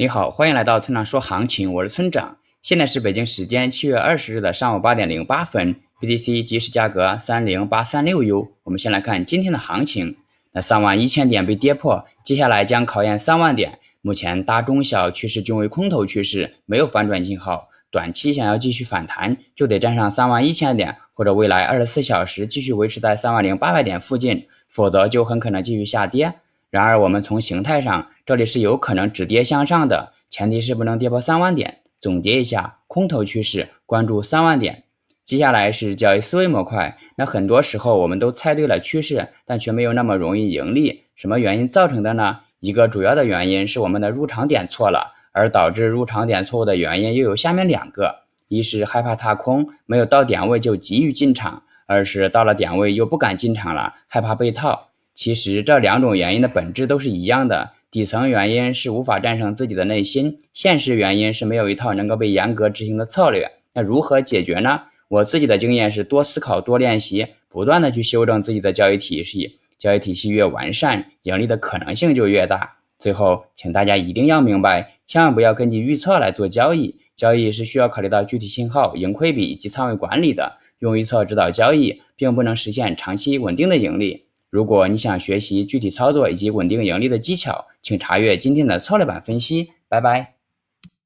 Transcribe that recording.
你好，欢迎来到村长说行情，我是村长。现在是北京时间七月二十日的上午八点零八分，BTC 即时价格三零八三六 U。我们先来看今天的行情，那三万一千点被跌破，接下来将考验三万点。目前大中小趋势均为空头趋势，没有反转信号。短期想要继续反弹，就得站上三万一千点，或者未来二十四小时继续维持在三万零八百点附近，否则就很可能继续下跌。然而，我们从形态上，这里是有可能止跌向上的，前提是不能跌破三万点。总结一下，空头趋势，关注三万点。接下来是交易思维模块。那很多时候我们都猜对了趋势，但却没有那么容易盈利。什么原因造成的呢？一个主要的原因是我们的入场点错了，而导致入场点错误的原因又有下面两个：一是害怕踏空，没有到点位就急于进场；二是到了点位又不敢进场了，害怕被套。其实这两种原因的本质都是一样的，底层原因是无法战胜自己的内心，现实原因是没有一套能够被严格执行的策略。那如何解决呢？我自己的经验是多思考、多练习，不断的去修正自己的交易体系。交易体系越完善，盈利的可能性就越大。最后，请大家一定要明白，千万不要根据预测来做交易，交易是需要考虑到具体信号、盈亏比以及仓位管理的。用预测指导交易，并不能实现长期稳定的盈利。如果你想学习具体操作以及稳定盈利的技巧，请查阅今天的策略版分析。拜拜。